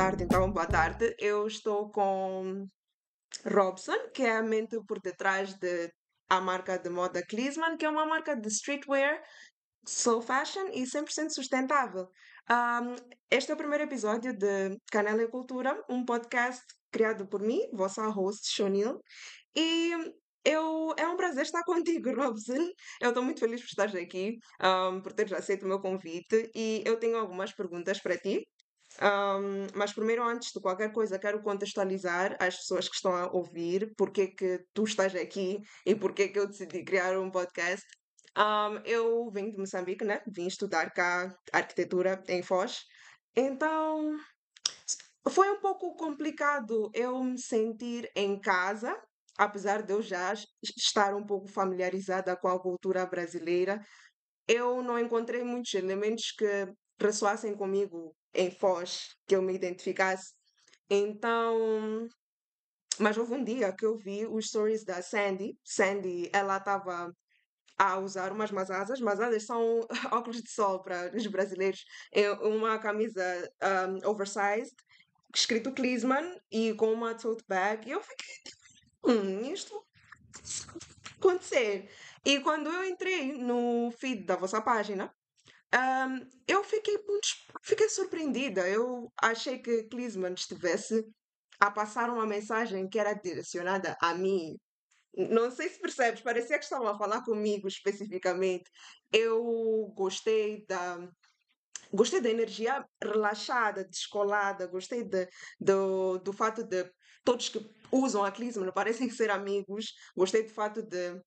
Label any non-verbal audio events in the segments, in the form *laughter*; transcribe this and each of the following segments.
tarde, então boa tarde. Eu estou com Robson, que é a mente por detrás de a marca de moda Klinsmann, que é uma marca de streetwear, slow fashion e 100% sustentável. Um, este é o primeiro episódio de Canela e Cultura, um podcast criado por mim, vossa host, Shonil, e eu, é um prazer estar *laughs* contigo, Robson. Eu estou muito feliz por estar aqui, um, por teres aceito o meu convite e eu tenho algumas perguntas para ti. Um, mas primeiro, antes de qualquer coisa, quero contextualizar as pessoas que estão a ouvir porque que tu estás aqui e porque que eu decidi criar um podcast. Um, eu venho de Moçambique, né? Vim estudar cá arquitetura em Foz. Então, foi um pouco complicado eu me sentir em casa, apesar de eu já estar um pouco familiarizada com a cultura brasileira. Eu não encontrei muitos elementos que ressoassem comigo em Foz, que eu me identificasse. Então, mas houve um dia que eu vi os stories da Sandy. Sandy, ela estava a usar umas masasas. Masasas são *laughs* óculos de sol para os brasileiros. É uma camisa um, oversized, escrito Klinsmann e com uma tote bag. E eu fiquei tipo, hum, isto acontecer. E quando eu entrei no feed da vossa página, um, eu fiquei muito, fiquei surpreendida. Eu achei que Klinsmann estivesse a passar uma mensagem que era direcionada a mim. Não sei se percebes, parecia que estavam a falar comigo especificamente. Eu gostei da, gostei da energia relaxada, descolada, gostei de, do, do fato de todos que usam a Klinsmann parecem *laughs* ser amigos, gostei do fato de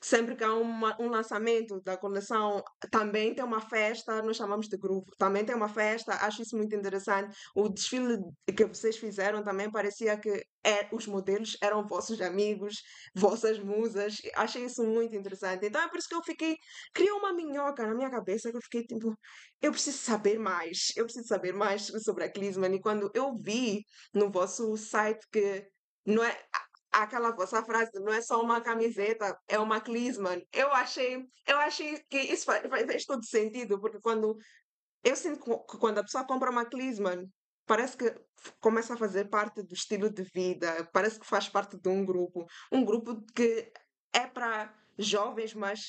sempre que há uma, um lançamento da coleção, também tem uma festa, nós chamamos de grupo, também tem uma festa, acho isso muito interessante. O desfile que vocês fizeram também parecia que é, os modelos eram vossos amigos, vossas musas, achei isso muito interessante. Então é por isso que eu fiquei, criou uma minhoca na minha cabeça que eu fiquei tipo, eu preciso saber mais, eu preciso saber mais sobre a Klinsmann. E quando eu vi no vosso site que não é aquela vossa frase não é só uma camiseta, é uma Klinsmann. Eu achei, eu achei que isso faz, faz todo sentido, porque quando eu sinto que quando a pessoa compra uma Klinsmann, parece que começa a fazer parte do estilo de vida, parece que faz parte de um grupo, um grupo que é para jovens, mas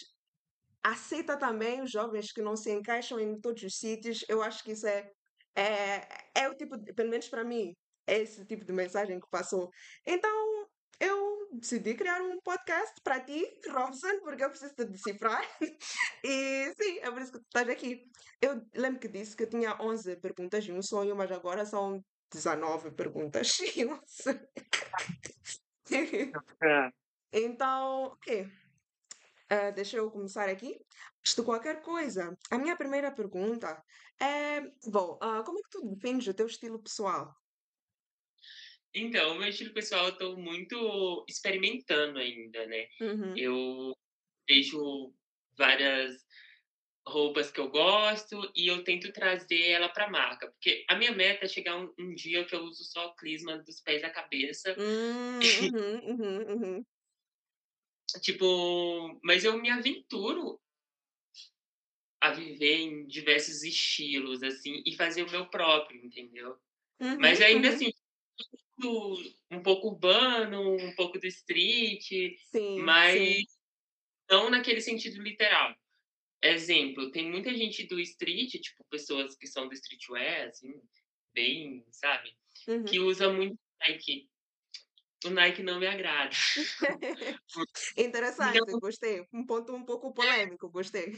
aceita também os jovens que não se encaixam em todos os sítios. Eu acho que isso é é, é o tipo, de, pelo menos para mim, é esse tipo de mensagem que passou. Então, eu decidi criar um podcast para ti, Robson, porque eu preciso te decifrar. *laughs* e sim, é por isso que tu estás aqui. Eu lembro que disse que tinha 11 perguntas e um sonho, mas agora são 19 perguntas e um sonho. *laughs* então, ok. Uh, deixa eu começar aqui. De qualquer coisa, a minha primeira pergunta é: bom, uh, como é que tu defines o teu estilo pessoal? Então, o meu estilo pessoal eu tô muito experimentando ainda, né? Uhum. Eu vejo várias roupas que eu gosto e eu tento trazer ela para marca, porque a minha meta é chegar um, um dia que eu uso só Clisma dos pés à cabeça. Hum, uhum, uhum, uhum. *laughs* tipo, mas eu me aventuro a viver em diversos estilos, assim, e fazer o meu próprio, entendeu? Mas Uhum, ainda uhum. assim, um pouco urbano, um pouco do street, Sim, mas sim. não naquele sentido literal. Exemplo, tem muita gente do street, tipo, pessoas que são do streetwear, assim, bem, sabe, Uhum. que usa muito Nike. O Nike não me agrada. *laughs* Interessante, Não gostei. Um ponto um pouco é, polêmico, gostei.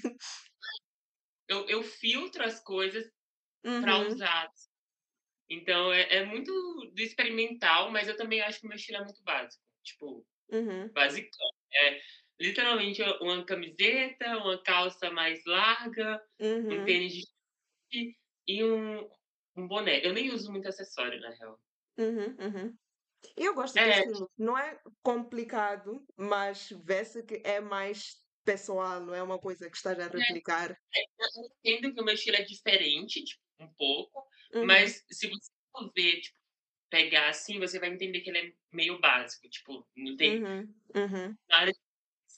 eu eu filtro as coisas para Uhum, usar. Então é é muito do experimental, mas eu também acho que o meu estilo é muito básico, tipo, uhum, basicão. É literalmente uma camiseta, uma calça mais larga, um uhum, tênis de e um um boné. Eu nem uso muito acessório, na real. uhum, uhum. E eu gosto É, estilo. Não é complicado, mas vê-se que é mais pessoal, não é uma coisa que estás a replicar. eu entendo que o meu estilo é diferente, tipo, um pouco, Uhum, mas se você for ver, tipo, pegar assim, você vai entender que ele é meio básico, tipo, não tem uhum, uhum, nada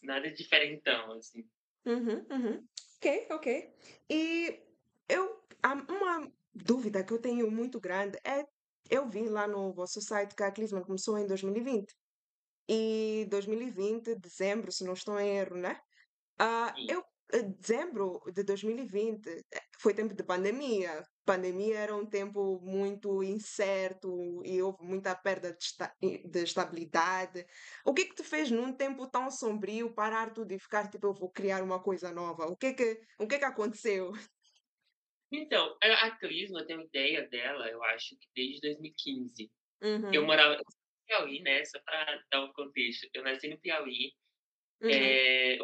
nada diferentão, assim. uhum, uhum. Ok, ok. E eu, uma dúvida que eu tenho muito grande é, eu vi lá no vosso site que a Clisman começou em 2020 e 2020, dezembro, se não estou em erro, né? Sim. eu, eh, dezembro de 2020 eh, foi tempo de pandemia. Pandemia era um tempo muito incerto e houve muita perda de, esta- de estabilidade. O que é que te fez num tempo tão sombrio parar tudo e ficar tipo, eu vou criar uma coisa nova? O que é que, o que é que aconteceu? Então, a Clisma, eu tenho ideia dela, eu acho que desde 2015. Eu Uhum, morava no Piauí, né, só para dar um contexto, eu nasci no Piauí, uhum, eh,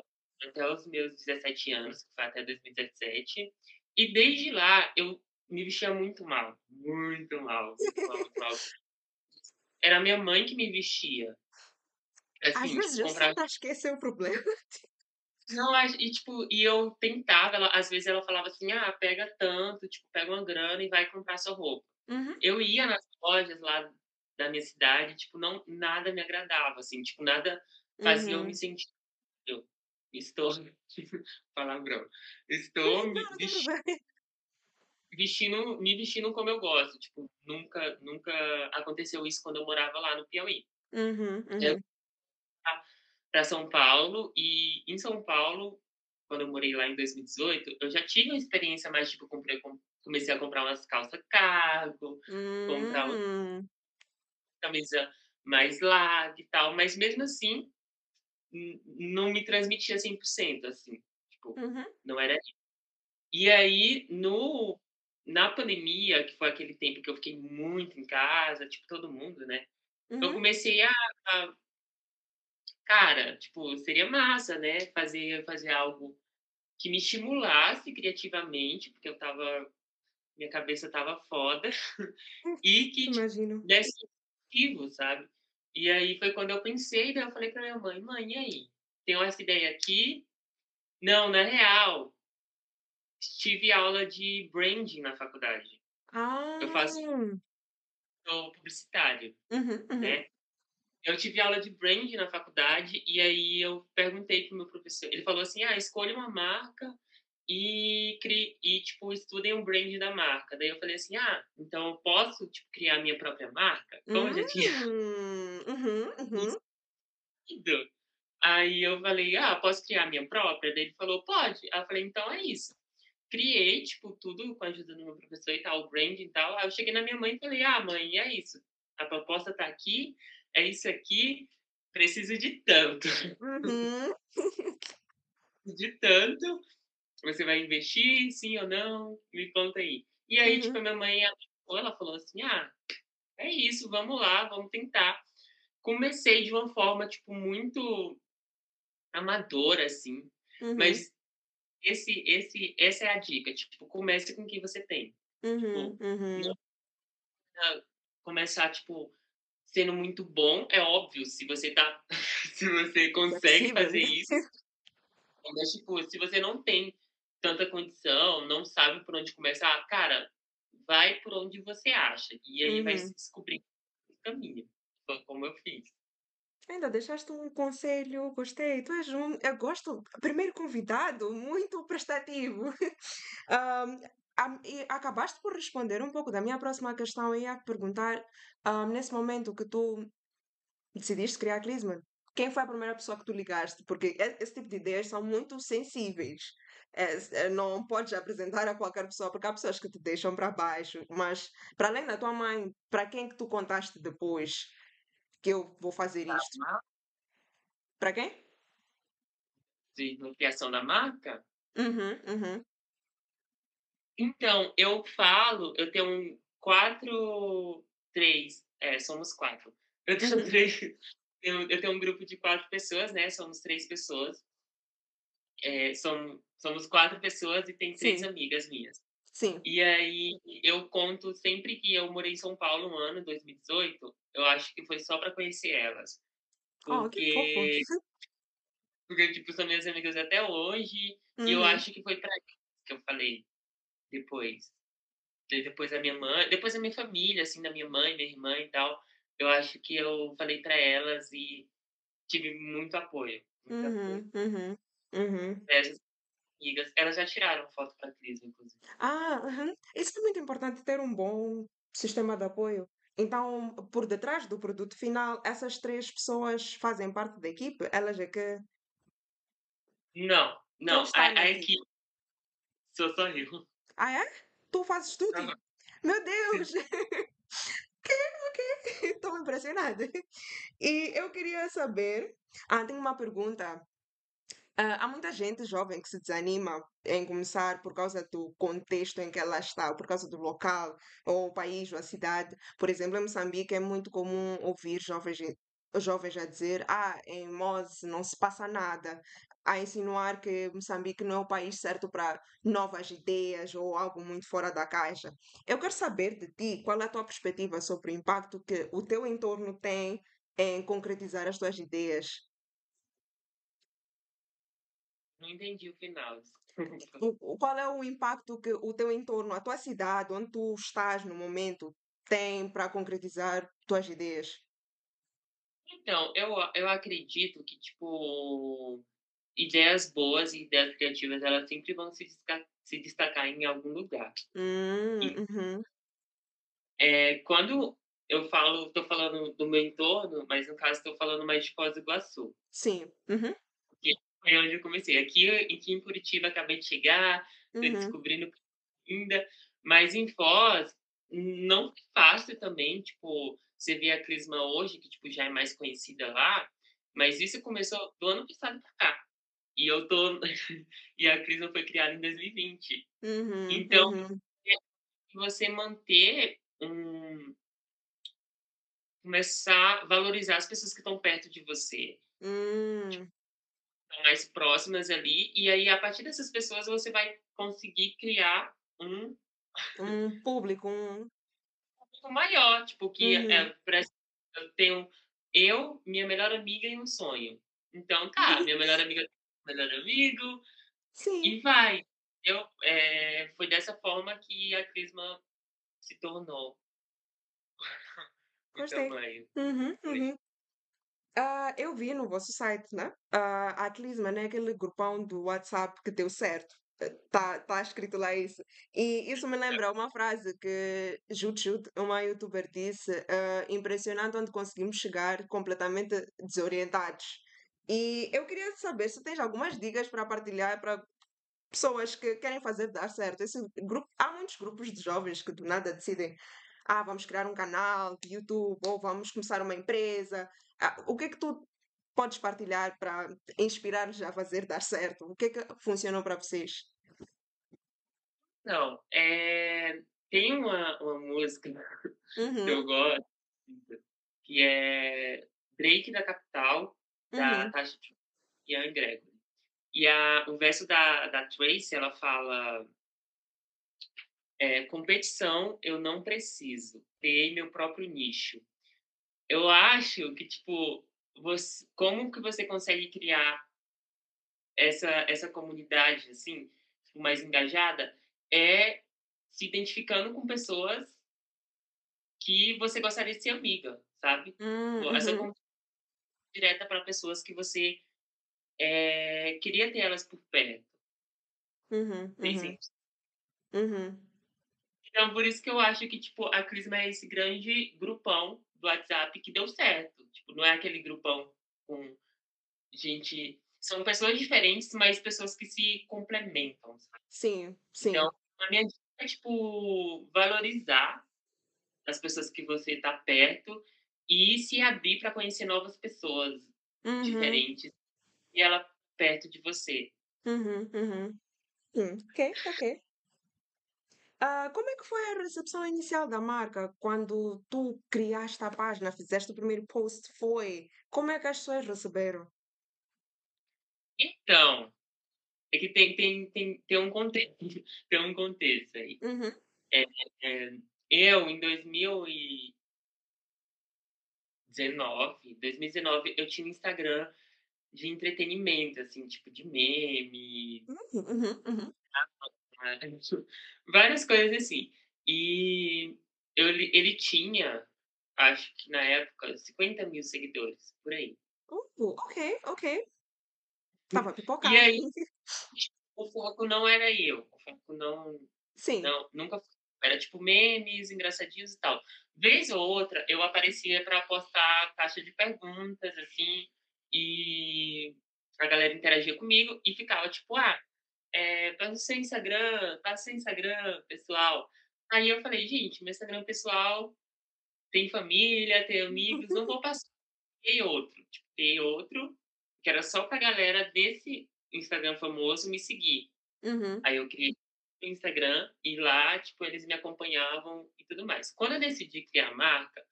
até os meus 17 anos, que foi até 2017, e desde lá eu me vestia muito mal, muito mal, muito mal, muito mal. *laughs* Era minha mãe que me vestia, Às assim, tipo, vezes eu comprava é o problema. não, e tipo, e eu tentava, ela às vezes ela falava assim: "Ah, pega tanto, tipo, pega uma grana e vai comprar sua roupa". Uhum, Eu ia nas lojas lá da minha cidade, tipo, não nada me agradava, assim, tipo, nada fazia eu me uhum. sentir eu estou *laughs* palavrão, estou *laughs* me não tem ves problema. Vestindo me vestindo como eu gosto, tipo, nunca nunca aconteceu isso quando eu morava lá no Piauí. Uhum, Eu uhum, para São Paulo e em São Paulo, quando eu morei lá em 2018, eu já tive uma experiência mais, tipo, comprei com comecei a comprar umas calça cargo, comprar uma hum, camisa mais larga e tal, mas mesmo assim, não me transmitia 100%, assim, tipo, uhum, não era e aí no na pandemia, que foi aquele tempo que eu fiquei muito em casa, tipo, todo mundo, né, eu uhum, comecei a a cara, tipo, seria massa, né, fazer fazer algo que me estimulasse criativamente, porque eu estava minha cabeça estava foda, *laughs* e que, tipo, imagino. desse motivo, sabe. E aí foi quando eu pensei, daí eu falei pra minha mãe: "Mãe, e aí? Tenho essa ideia aqui" não, na real, tive aula de branding na faculdade. Eu Ah, faço sou publicitário, uhum, uhum, né. Eu tive aula de branding na faculdade, e aí eu perguntei para o meu professor ele falou assim: "Ah, escolha uma marca e crie e, tipo, estudem o brand da marca". Daí eu falei assim: "Ah, então eu posso, tipo, criar minha própria marca?". Como eu já tinha hum, uhum, *laughs* uhum, aí eu falei: "Ah, posso criar minha própria?". Daí ele falou: "Pode". Aí eu falei: "Então é isso". Criei, tipo, tudo com a ajuda do meu professor e tal, o branding e tal. Aí eu cheguei na minha mãe e falei: "Ah, mãe, é isso. A proposta tá aqui, é isso aqui, preciso de tanto, uhum, *laughs* de tanto, você vai investir, sim ou não? Me conta aí". E aí, tipo, uhum, a minha mãe abraçou, ela falou assim: "Ah, é isso, vamos lá, vamos tentar". Comecei de uma forma, tipo, muito amadora, assim, uhum, mas esse esse essa é a dica, tipo, comece com o que você tem. uhum, Tipo, não uhum. Começar, tipo, sendo muito bom, é óbvio, se você tá *laughs* se você Se é consegue possível, fazer né? isso, mas, tipo, se você não tem tanta condição, não sabe por onde começar, cara, vai por onde você acha, e aí vai se Uhum. descobrir o caminho. Como eu fiz. Ainda deixaste um conselho, gostei. Tu és um, eu gosto, primeiro convidado, muito prestativo. *laughs* Am- e acabaste por responder um pouco da minha próxima questão. Eu ia perguntar, ahm, nesse momento que tu decidiste criar Clisman, quem foi a primeira pessoa que tu ligaste? Porque esse tipo de ideias são muito sensíveis. É, é, não podes apresentar a qualquer pessoa, porque há pessoas que te deixam para baixo. Mas, para além da tua mãe, para quem que tu contaste depois que eu vou fazer isto? Para quem? De criação da marca, Uhum, uhum, então, eu falo eu tenho 4 3 é, somos 4 Eu tenho uhum. 3 *laughs* eu eu tenho um grupo de 4 pessoas, né, somos 3 pessoas. É, som somos 4 pessoas e tem 3 Sim, amigas minhas. Sim. E aí eu conto sempre que eu morei em São Paulo um ano, em 2018, eu acho que foi só para conhecer elas, Oh, que fofo. porque *laughs* porque, tipo, são minhas amigas até hoje, e eu Uhum, acho que foi pra que eu falei depois. De depois da minha mãe depois da minha família, assim, da minha mãe, minha irmã e tal, eu acho que eu falei pra elas e tive muito apoio, muito apoio. uhum, uhum, uhum. Amigas, elas já tiraram foto pra Clisma, inclusive. Ah. Isso é muito importante ter um bom sistema de apoio. Então, por detrás do produto final, essas três pessoas fazem parte da equipe? Elas é que. Não, não, a a equipe? sou só eu. Ah, é? Tu fazes tudo? Aham. Meu Deus! *laughs* *laughs* Que? Ok. *laughs* Estou impressionada. E eu queria saber. Ah, tenho uma pergunta. Ah, há muita gente jovem que se desanima em começar por causa do contexto em que ela está, ou por causa do local, ou o país, ou a cidade. Por exemplo, em Moçambique é muito comum ouvir jovens, jovens a dizer: Ah, em Mose não se passa nada, a insinuar que Moçambique não é o país certo para novas ideias ou algo muito fora da caixa. Eu quero saber de ti qual é a tua perspectiva sobre o impacto que o teu entorno tem em concretizar as tuas ideias. Não entendi o final. O, qual é o impacto que o teu entorno, a tua cidade, onde tu estás no momento, tem para concretizar tuas ideias? Então, eu eu acredito que, tipo, ideias boas e ideias criativas, elas sempre vão se desca se destacar em algum lugar. Hum, E, uhum, eh, quando eu falo estou falando do meu entorno, mas no caso estou falando mais de Foz do Iguaçu, sim, uhum, foi onde eu comecei. Aqui aqui em Curitiba acabei de chegar, estou uhum, descobrindo ainda, mas em Foz não foi fácil também, tipo, você vê a Clisma hoje, que, tipo, já é mais conhecida lá, mas isso começou do ano passado pra cá. E eu tô *laughs* e a Clisma foi criada em 2020. uhum, Então, uhum, você manter um começar a valorizar as pessoas que estão perto de você, hum, estão mais próximas ali, e aí a partir dessas pessoas você vai conseguir criar um um público, um, público maior, tipo, que, uhum, eh, por exemplo, eu tenho eu, minha melhor amiga e um sonho. Então tá, *laughs* minha melhor amiga tem um melhor amigo, sim, e vai. Eu, eh, foi dessa forma que a Crisma se tornou *laughs* gostei. tamanho. Uhum, uhum. Ah, eu vi no vosso site, né? Ah, a Clisma, né? Aquele grupão do WhatsApp que deu certo. Eh, Tá, tá escrito lá isso. E isso me lembra uma frase que Jut Jut, uma youtuber, disse: ah, impressionante onde conseguimos chegar completamente desorientados. E eu queria saber se tens algumas dicas para partilhar para pessoas que querem fazer dar certo. Esse grupo, há muitos grupos de jovens que do nada decidem ah, vamos criar um canal de YouTube ou vamos começar uma empresa. Ah, o que é que tu podes partilhar para inspirar-nos a fazer dar certo? O que é que funcionou para vocês? Não, eh, tem uma uma música *laughs* que Uhum, eu gosto, que é Drake da Capital, da uhum, Tasha Ian Gregory. E a o verso da da Tracy, ela fala, eh: "Competição eu não preciso, criei meu próprio nicho". Eu acho que, tipo, voc como que você consegue criar essa essa comunidade, assim, tipo, mais engajada, é se identificando com pessoas que você gostaria de ser amiga, sabe. hum, Tipo, essa uhum, con direta para pessoas que você, eh, queria ter elas por perto, uhum, uhum, uhum, Então por isso que eu acho que, tipo, a Crisma é esse grande grupão do WhatsApp que deu certo, tipo, não é aquele grupão com gente são pessoas diferentes, mas pessoas que se complementam, sabe. sim, Então, sim, a minha dica é, tipo, valorizar as pessoas que você está perto e se abrir para conhecer novas pessoas uhum, diferentes e ela perto de você. uhum, uhum. Hum, ok, ok. Ah, como é que foi a recepção inicial da marca quando tu criaste a página, fizeste o primeiro post? Foi? Como é que as pessoas receberam? Então, é que tem tem tem tem um contexto *laughs* tem um contexto aí. Uhum, Eh eh, eu em 2019 2019 eu tinha um Instagram de entretenimento, assim, tipo de meme, uhum, uhum, uhum. né, várias coisas assim. E eu ele tinha, acho que na época, 50.000 seguidores, por aí. Uh, ok, ok. Estava a E aí o foco não era eu, o foco não Sim. não, nunca era tipo memes engraçadinhos e tal. Vez ou outra, eu aparecia para postar caixa de perguntas, assim, e a galera interagia comigo e ficava tipo, ah, é, passa o seu Instagram, passa o seu Instagram, pessoal. Aí eu falei, gente, meu Instagram pessoal tem família, tem *laughs* amigos, não vou passar. Criei outro, tipo, outro, que era só pra galera desse Instagram famoso me seguir. Uhum. Aí eu criei o Instagram e lá, tipo, eles me acompanhavam e tudo mais. Quando eu decidi criar a marca,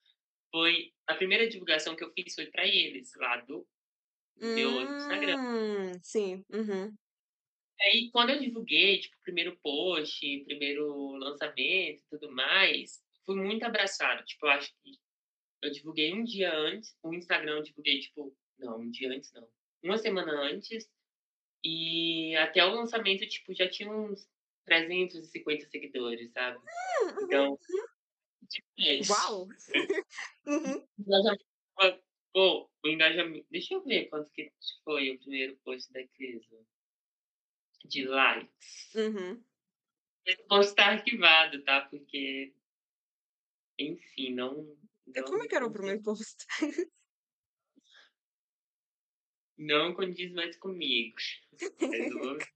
foi a primeira divulgação que eu fiz foi para eles, lá do meu outro Instagram. Hum, sim. Uhum. Aí, quando eu divulguei, tipo, primeiro post, primeiro lançamento e tudo mais, fui muito abraçado. Tipo, eu acho que eu divulguei um dia antes, o Instagram eu divulguei, tipo, não, um dia antes não. Uma semana antes, e até o lançamento, tipo, já tinha uns 350 seguidores, sabe? Hum, Então, uhum. tipo, é isso. Uau! *laughs* Uhum. Pô, o engajamento. Deixa eu ver quanto que foi o primeiro post da Crisma. De likes. Uhum. Esse post arquivado, tá? Porque, enfim, não. E como é que era o primeiro post? Não condiz mais comigo. *laughs*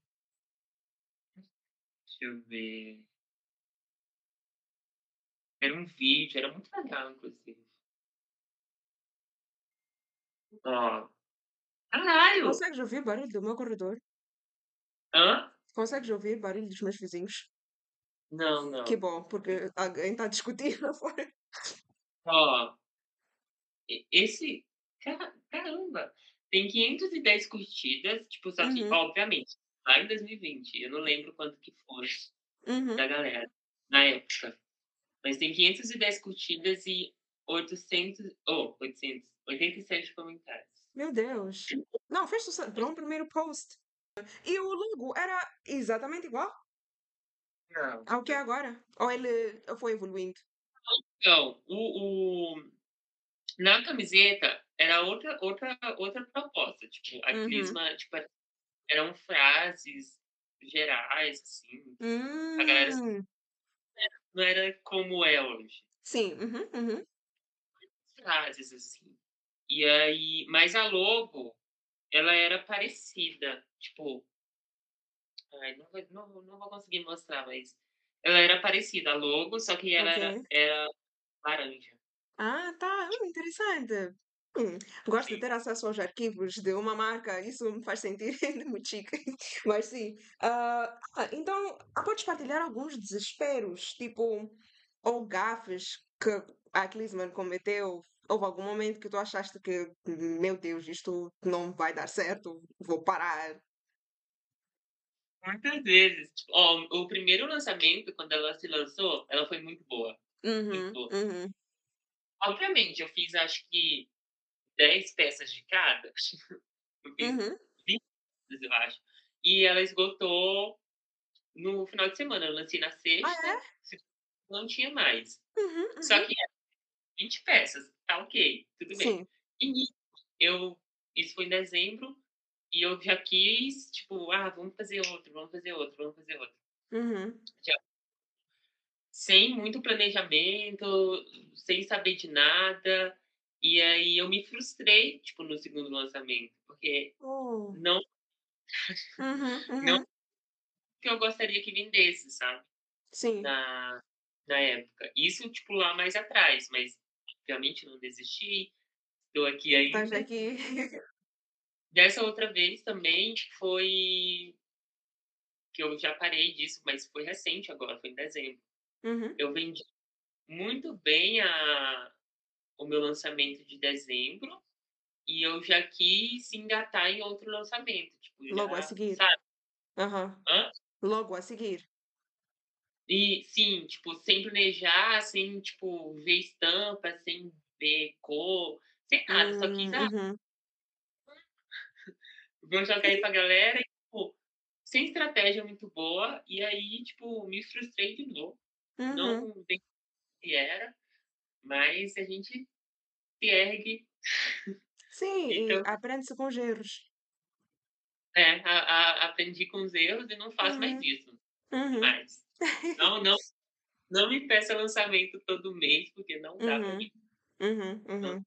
Deixa eu ver. Era um vídeo, era muito legal, inclusive. Ó. Caralho! Consegues ouvir barulho do meu corredor? Hã? Consegues ouvir barulho dos meus vizinhos? Não, não. Que bom, porque alguém está a discutir lá *laughs* fora. Ó. Esse. ca- Caramba! Tem 510 curtidas, tipo, só que, Uhum. obviamente, lá em 2020, eu não lembro quanto que foi Uhum. da galera, na época. Mas tem 510 curtidas e 800. Oh, 800. 87 comentários. Meu Deus. Não, fez sucesso para um primeiro post. E o logo era exatamente igual Não. ao que é agora? Ou ele foi evoluindo? Então, o, o- na camiseta era outra, outra, outra proposta. Tipo, a Uhum. Crisma, tipo, eram frases gerais, assim. A galera Hum. não era como é hoje. Sim. Uhum, uhum. Frases, assim. E aí, mas a logo, ela era parecida. Tipo, ai, não, vou- não, não vou conseguir mostrar, mas ela era parecida, a logo, só que ela era, Ok. era laranja. Ah, tá. Hum, interessante. Hum, gosto de ter acesso aos arquivos de uma marca, isso me faz sentir *laughs* muito chique. Mas sim. Ah, ah, então, podes partilhar alguns desesperos, tipo, ou gafes que a Klinsmann cometeu? Houve algum momento que tu achaste que, meu Deus, isto não vai dar certo, vou parar. Muitas vezes. Tipo, ó, o primeiro lançamento, quando ela se lançou, ela foi muito boa. Muito Uhum, boa. uhum, Obviamente, eu fiz acho que 10 peças de cada. *laughs* Eu fiz uhum. 20 peças, eu acho. E ela esgotou no final de semana. Eu lancei na Ah, sexta, é? se- não tinha mais. Uhum, Só uhum. que era 20 peças, tá ok, tudo bem. Sim. E nisso, eu, isso foi em dezembro, e eu já quis, tipo, ah, vamos fazer outro, vamos fazer outro, vamos fazer outro. Uhum. sem muito planejamento, sem saber de nada. E aí eu me frustrei, tipo, no segundo lançamento, porque Oh. não Uhum, *laughs* não uhum. que eu gostaria que vendesse, sabe? Sim. Na, na época. Isso, tipo, lá mais atrás, mas obviamente não desisti. Estou aqui Estás ainda. aqui. *laughs* Dessa outra vez também foi que eu já parei disso, mas foi recente agora, foi em dezembro. Uhum. Eu vendi muito bem a, o meu lançamento de dezembro e eu já quis engatar em outro lançamento, tipo, Logo a já, seguir. sabe? Hã? Logo a seguir. E sim, tipo, sem planejar, sem, tipo, ver estampa, sem ver cor, sem nada, só quis, Hum, ah, uhum. *laughs* vou jogar aí pra galera e, tipo, sem estratégia muito boa, e aí, tipo, me frustrei de novo. Uhum. Não bem que era, mas a gente se ergue. Sim, *laughs* Então, aprende-se com os erros. É, a a aprendi com os erros e não faço mais Uhum, isso, uhum. mais. Não, não, não me peça lançamento todo mês, porque não dá Uhum, mim. uhum, uhum.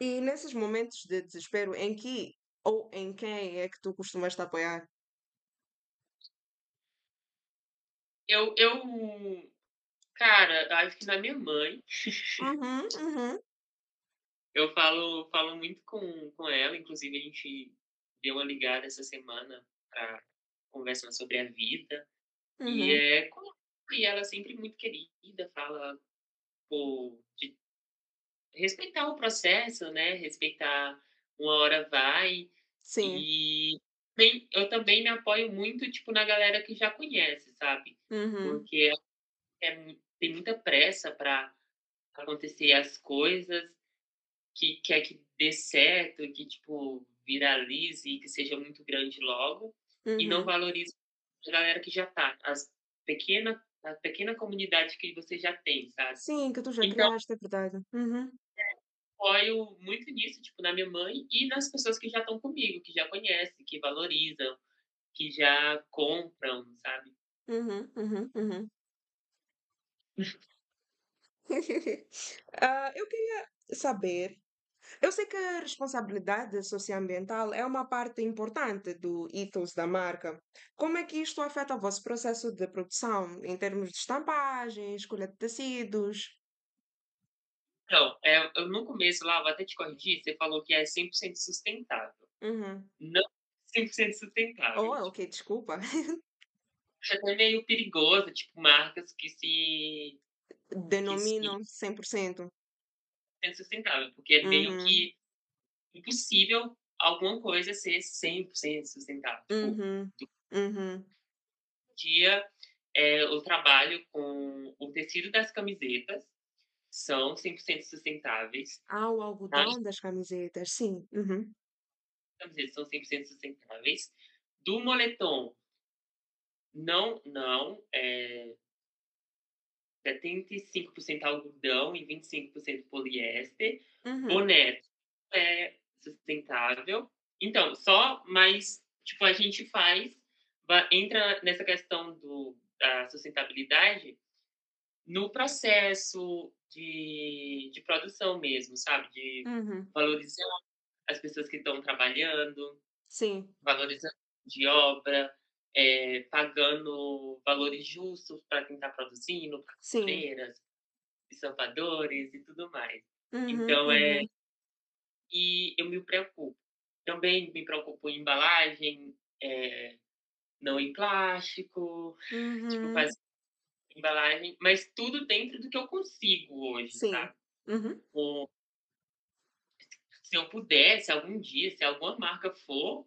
E nesses momentos de desespero, em que ou em quem é que tu costumas te apoiar? Eu eu cara, acho que na minha mãe. Uhum, uhum, Eu falo falo muito com com ela, inclusive a gente deu uma ligada essa semana pra conversar sobre a vida, e, uhum. é com e ela é sempre muito querida, fala, pô, de respeitar o processo, né, respeitar uma hora vai, Sim. e bem eu também me apoio muito, tipo, na galera que já conhece, sabe, Uhum, porque é tem muita pressa pra acontecer as coisas, que quer que dê certo, que, tipo, viralize e que seja muito grande logo, e não uhum. valoriza a galera que já tá, as pequena a pequena comunidade que você já tem, sabe. Sim, que tu já Então criaste, é verdade. Uhum, apoio muito nisso, tipo, na minha mãe e nas pessoas que já estão comigo, que já conhecem, que valorizam, que já compram, sabe. uhum, uhum, uhum. *laughs* Ah, eu queria saber eu sei que a responsabilidade socioambiental é uma parte importante do ethos da marca. Como é que isto afeta o vosso processo de produção, em termos de estampagem, escolha de tecidos? Então, eu no começo lá, vou até te corrigir, você falou que é 100% sustentável. Uhum. Não 100% Oh, sustentável, tipo, ok, desculpa. *laughs* acho até meio perigoso, tipo, marcas que se que se Denominam 100%. É sustentável, porque é meio Uhum, que impossível alguma coisa ser 100% sustentável. Tipo, uhum, uhum. dia, eh, eu trabalho com o tecido das camisetas, são 100% sustentáveis, Ah, o as algodão das camisetas, sim. Uhum, camisetas são 100% sustentáveis. Do moletom, não não, eh, 75% algodão e 25% poliéster. uhum, Boné é sustentável. Então, só mas, tipo, a gente faz entra nessa questão do da sustentabilidade no processo de de produção mesmo, sabe, de uhum. valorizar as pessoas que estão trabalhando, Sim, valorizando a de obra, eh, pagando valores justos para quem está produzindo, para costureiras, estampadores e tudo mais. Uhum, Então, é uhum, e eu me preocupo. Também me preocupo em embalagem, eh, não em plástico, tipo, uhum. fazer embalagem, mas tudo dentro do que eu consigo hoje, Sim. sabe. Uhum, Tipo, se eu pudesse algum dia, se alguma marca for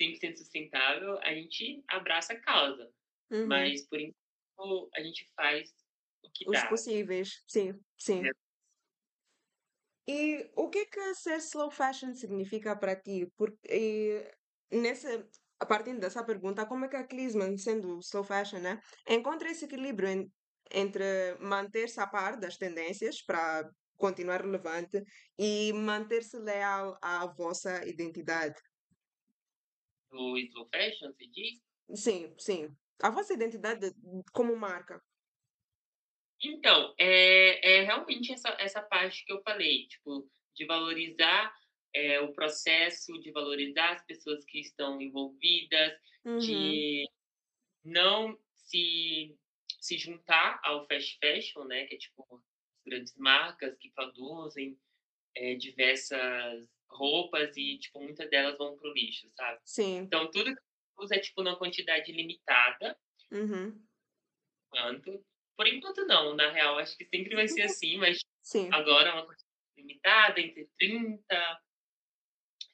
100% sustentável, a gente abraça a causa, uhum. mas por enquanto a gente faz o que Os dá. possíveis, sim, sim. E o que é que ser slow fashion significa para ti? Porque e nesse, a partir dessa pergunta, como é que a Klinsmann, sendo slow fashion, né, encontra esse equilíbrio en- entre manter-se a par das tendências para continuar relevante e manter-se leal à vossa identidade? O slow fashion, você diz? Sim, sim. A vossa identidade como marca. Então, é é realmente essa essa parte que eu falei, tipo, de valorizar, eh, o processo, de valorizar as pessoas que estão envolvidas, Uhum, de não se se juntar ao fast fashion, né, que é tipo grandes marcas que produzem, eh, diversas roupas e, tipo, muitas delas vão para o lixo, sabe. sim. Então tudo que usa, é, tipo, numa quantidade limitada Uhum, enquanto. Por enquanto não, na real acho que sempre vai ser assim, mas sim. agora é uma quantidade limitada, entre 30,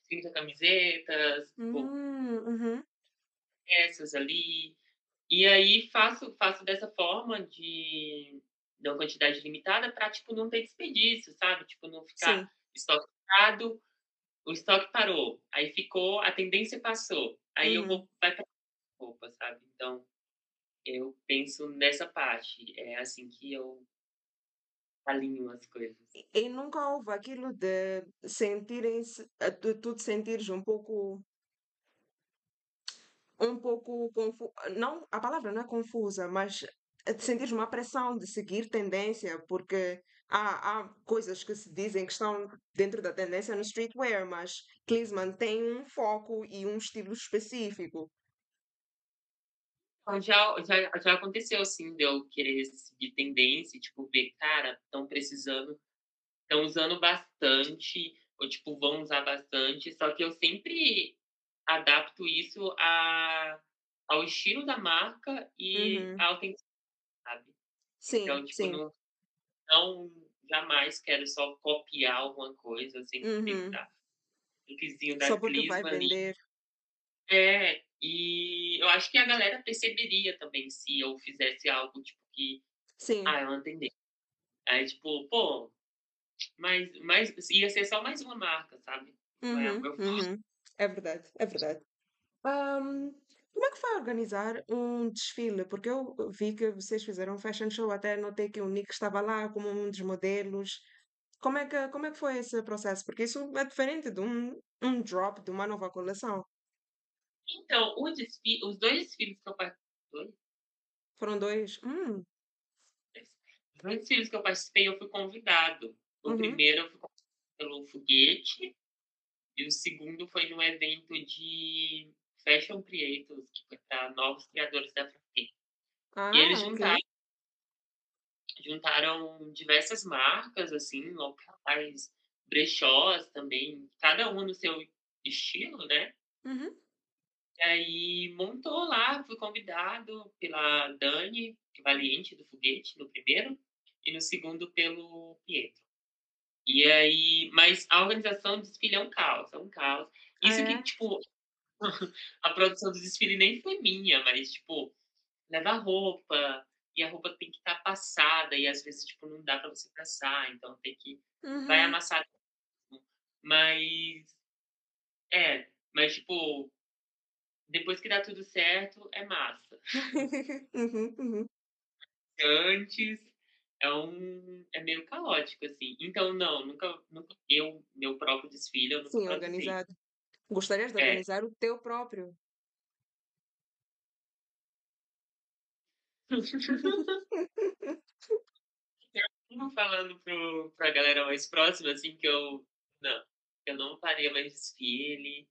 30 camisetas, tipo, Hum, uhum, peças ali. E aí faço faço dessa forma de de uma quantidade limitada pra, tipo, não ter desperdício, sabe, tipo, não ficar sim. parado, o estoque parou, aí ficou, a tendência passou, aí eu Uhum. vou vai pra roupa, sabe. Então, eu penso nessa parte, é assim que eu alinho as coisas. E nunca houve aquilo de sentirem-se, eh, de tu te sentires um pouco. um pouco confu não, a palavra não é confusa, mas de sentir uma pressão de seguir tendência, porque há há coisas que se dizem que estão dentro da tendência no streetwear, mas Klinsmann tem um foco e um estilo específico. Então, já já já aconteceu, assim, de eu querer seguir tendência tipo, ver, cara, estão precisando estão usando bastante, ou, tipo, vão usar bastante, só que eu sempre adapto isso a ao estilo da marca e Uhum. à autenticidade. Sim, Então, tipo, sim. não não jamais quero só copiar alguma coisa, eu sempre tento Uhum. dar um toquezinho da Só porque vai vender. É, e eu acho que a galera perceberia também se eu fizesse algo, tipo, que, Sim. ah, é uma tendência. Aí, tipo, pô, mas mas ia ser só mais uma marca, sabe. Não é o Uhum, foco. uhum. É verdade, é verdade. Hum, como é que foi organizar um desfile? Porque eu vi que vocês fizeram um fashion show, até notei que o Nick estava lá como um dos modelos. Como é que, como é que foi esse processo? Porque isso é diferente de um, um drop de uma nova coleção. Então, o desfi os 2 desfiles que eu participei Foram dois? Hum, os 2 desfiles que eu participei, eu fui convidado. O uhum. primeiro eu fui convidado pelo Foguete, e o segundo foi num evento de fashion creators, que foi para novos criadores da Fronteira. E eles Ah, juntaram juntaram diversas marcas, assim, locais, brechós também, cada uma no seu estilo, né. Uhum. E aí montou lá, fui convidado pela Dani Valiente, do Foguete, no primeiro, e no segundo pelo Pietro. E aí mas a organização do desfile é um caos, é um caos. Ah, Isso que, é? tipo, *laughs* a produção do desfile nem foi minha, mas, tipo, leva roupa, e a roupa tem que estar passada, e às vezes, tipo, não dá pra você passar, então tem que vai Uhum. amassar mas é, mas, tipo, depois que dá tudo certo, é massa. *laughs* Uhum, uhum. Antes é um é meio caótico, assim. Então não, nunca nunca eu meu próprio desfile eu nunca Sim, organizado. Gostarias de É. organizar o teu próprio? Mesmo falando para pra galera mais próxima, assim, que eu não, eu não faria mais desfile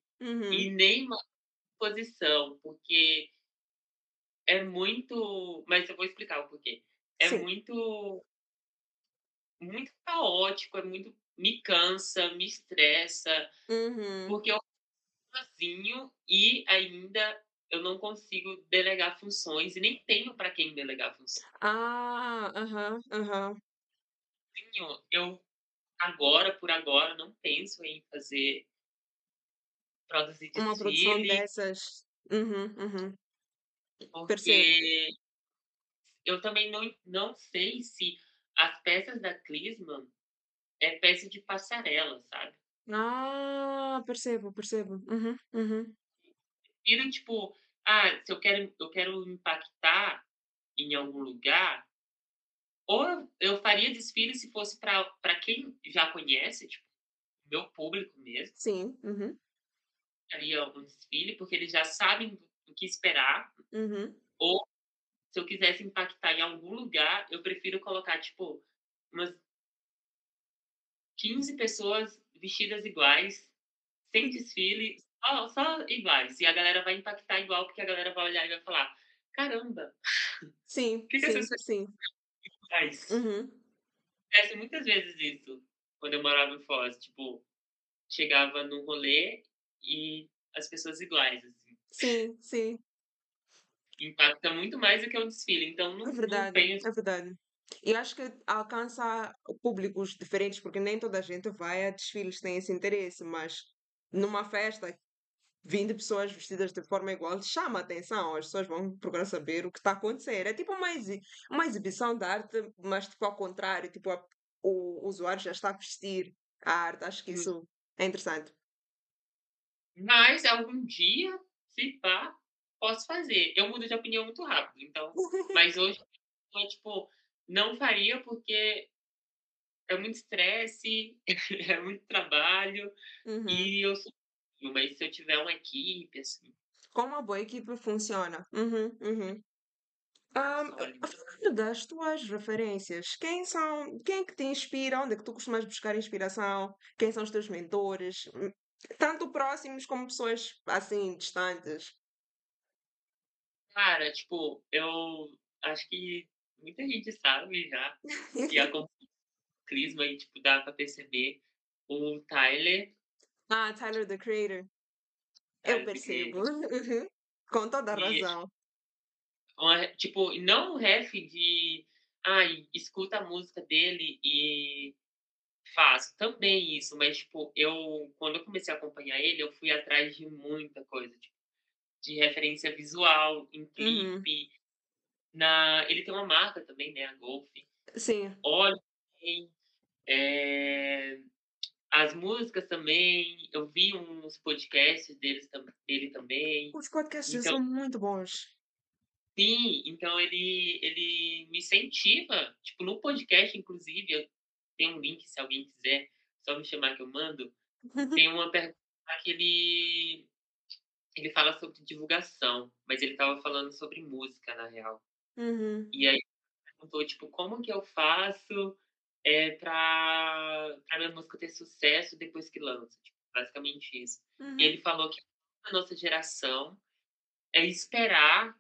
e Uhum. nem mais exposição, porque é muito mas eu vou explicar o porquê. É Sim. muito muito caótico, é muito me cansa, me estressa, Uhum. porque eu sozinho e ainda eu não consigo delegar funções e nem tenho para quem delegar funções. Ah, aham, aham. Eu agora, por agora, não penso em fazer produzir Uma produção desfile, dessas. Uhum, uhum. Percebo. porque eu também não não sei se as peças da Klinsmann é peça de passarela, sabe. Ah, percebo, percebo. Uhum, uhum. Prefiro, tipo, ah, se eu quero eu quero impactar em algum lugar, ou eu faria desfile se fosse para quem já conhece, tipo, meu público mesmo, Sim, uhum, faria um desfile, porque eles já sabem do que esperar, uhum. ou se eu quisesse impactar em algum lugar, eu prefiro colocar, tipo, umas 15 pessoas vestidas iguais, sem desfile, só só iguais, e a galera vai impactar igual, porque a galera vai olhar e vai falar: "Caramba, Sim, *laughs* que que essas sim, sim. faz?". Uhum. Acontece muitas vezes isso, quando eu morava em Foz, tipo, chegava num rolê e as pessoas iguais, assim. Sim, sim. Impacta muito mais do que o desfile, então É não não verdade, penso é verdade. Eu acho que alcança públicos diferentes, porque nem toda a gente vai a desfiles, tem esse interesse, mas numa festa 20 pessoas vestidas de forma igual chama a atenção, as pessoas vão procurar saber o que está a acontecer. É tipo uma, exi- uma exibição de arte, mas tipo ao contrário, tipo a- o usuário já está a vestir a arte. Acho que isso é interessante. mas algum dia, se pá, posso fazer. Eu mudo de opinião muito rápido, então *laughs* mas hoje eu, tipo, não faria porque é muito estresse, *laughs* é muito trabalho Uhum. e eu sou mas se eu tiver uma equipe, assim Como a boa equipe funciona. Uhum, uhum. Ahm, Sólido. falando das tuas referências, quem são, quem é que te inspira? Onde é que tu costumas buscar inspiração? Quem são os teus mentores? Hum, Tanto próximos como pessoas assim distantes. Cara, tipo, eu acho que muita gente sabe já, *laughs* que acompanha o Clisma e, tipo, dá pra perceber. O Tyler, Ah, Tyler, the Creator. Eu Tyler, The percebo. Creator, *laughs* Uhum. Com toda a e, razão. uma, tipo, não um ref de, ai, escuta a música dele e faço também isso, mas, tipo, eu, quando eu comecei a acompanhar ele, eu fui atrás de muita coisa, tipo, de referência visual, em Uhum. Na, ele tem uma marca também, né, a Golf, Sim. olha, é, as músicas também, eu vi uns podcasts deles, dele também, Os podcasts então, são muito bons. sim, então ele, ele me incentiva, tipo, no podcast, inclusive, eu tenho um link, se alguém quiser, só me chamar que eu mando, *laughs* tem uma pergunta que ele, ele fala sobre divulgação, mas ele tava falando sobre música, na real. Uhum. E aí perguntou, tipo, como que eu faço é, pra, pra minha música ter sucesso depois que lança? Tipo, basicamente isso. E Uhum. ele falou que a nossa geração é esperar,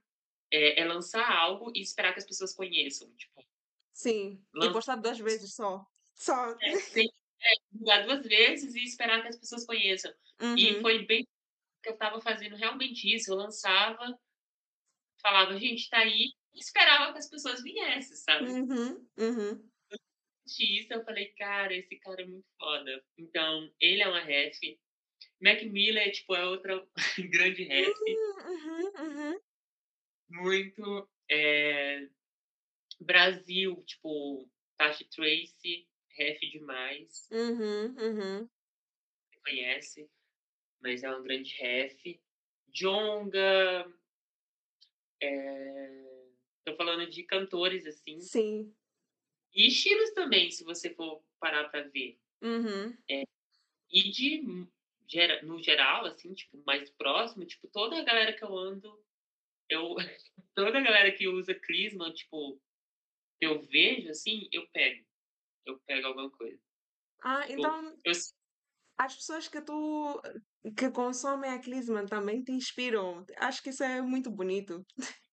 é, é lançar algo e esperar que as pessoas conheçam. Tipo, Sim. E lançar, postar duas vezes só. Só. é, divulgar duas vezes e esperar que as pessoas conheçam. E Uhum. foi bem que eu tava fazendo realmente isso. Eu lançava, falava, gente, tá aí, e esperava que as pessoas viessem, sabe? Uhum. Uhum. isso, eu falei, cara, esse cara é muito foda. Então, ele é uma ref. Mac Miller, tipo, é outra *laughs* grande ref. Uhum. Uhum. Muito. é, Brasil, tipo, Tasha Tracy, ref demais. Uhum. Uhum. Você conhece, mas é uma grande ref. Jonga. É... Tô falando de cantores, assim. Sim. E estilos também, se você for parar pra ver. Uhum. E de no geral, assim, tipo, mais próximo, tipo, toda a galera que eu ando, eu *laughs* toda a galera que usa Crisma, tipo, que eu vejo assim, eu pego. Eu pego alguma coisa. Ah, Tipo, então eu as pessoas que tu que consomem a Klinsmann também te inspiram. Acho que isso é muito bonito. *laughs*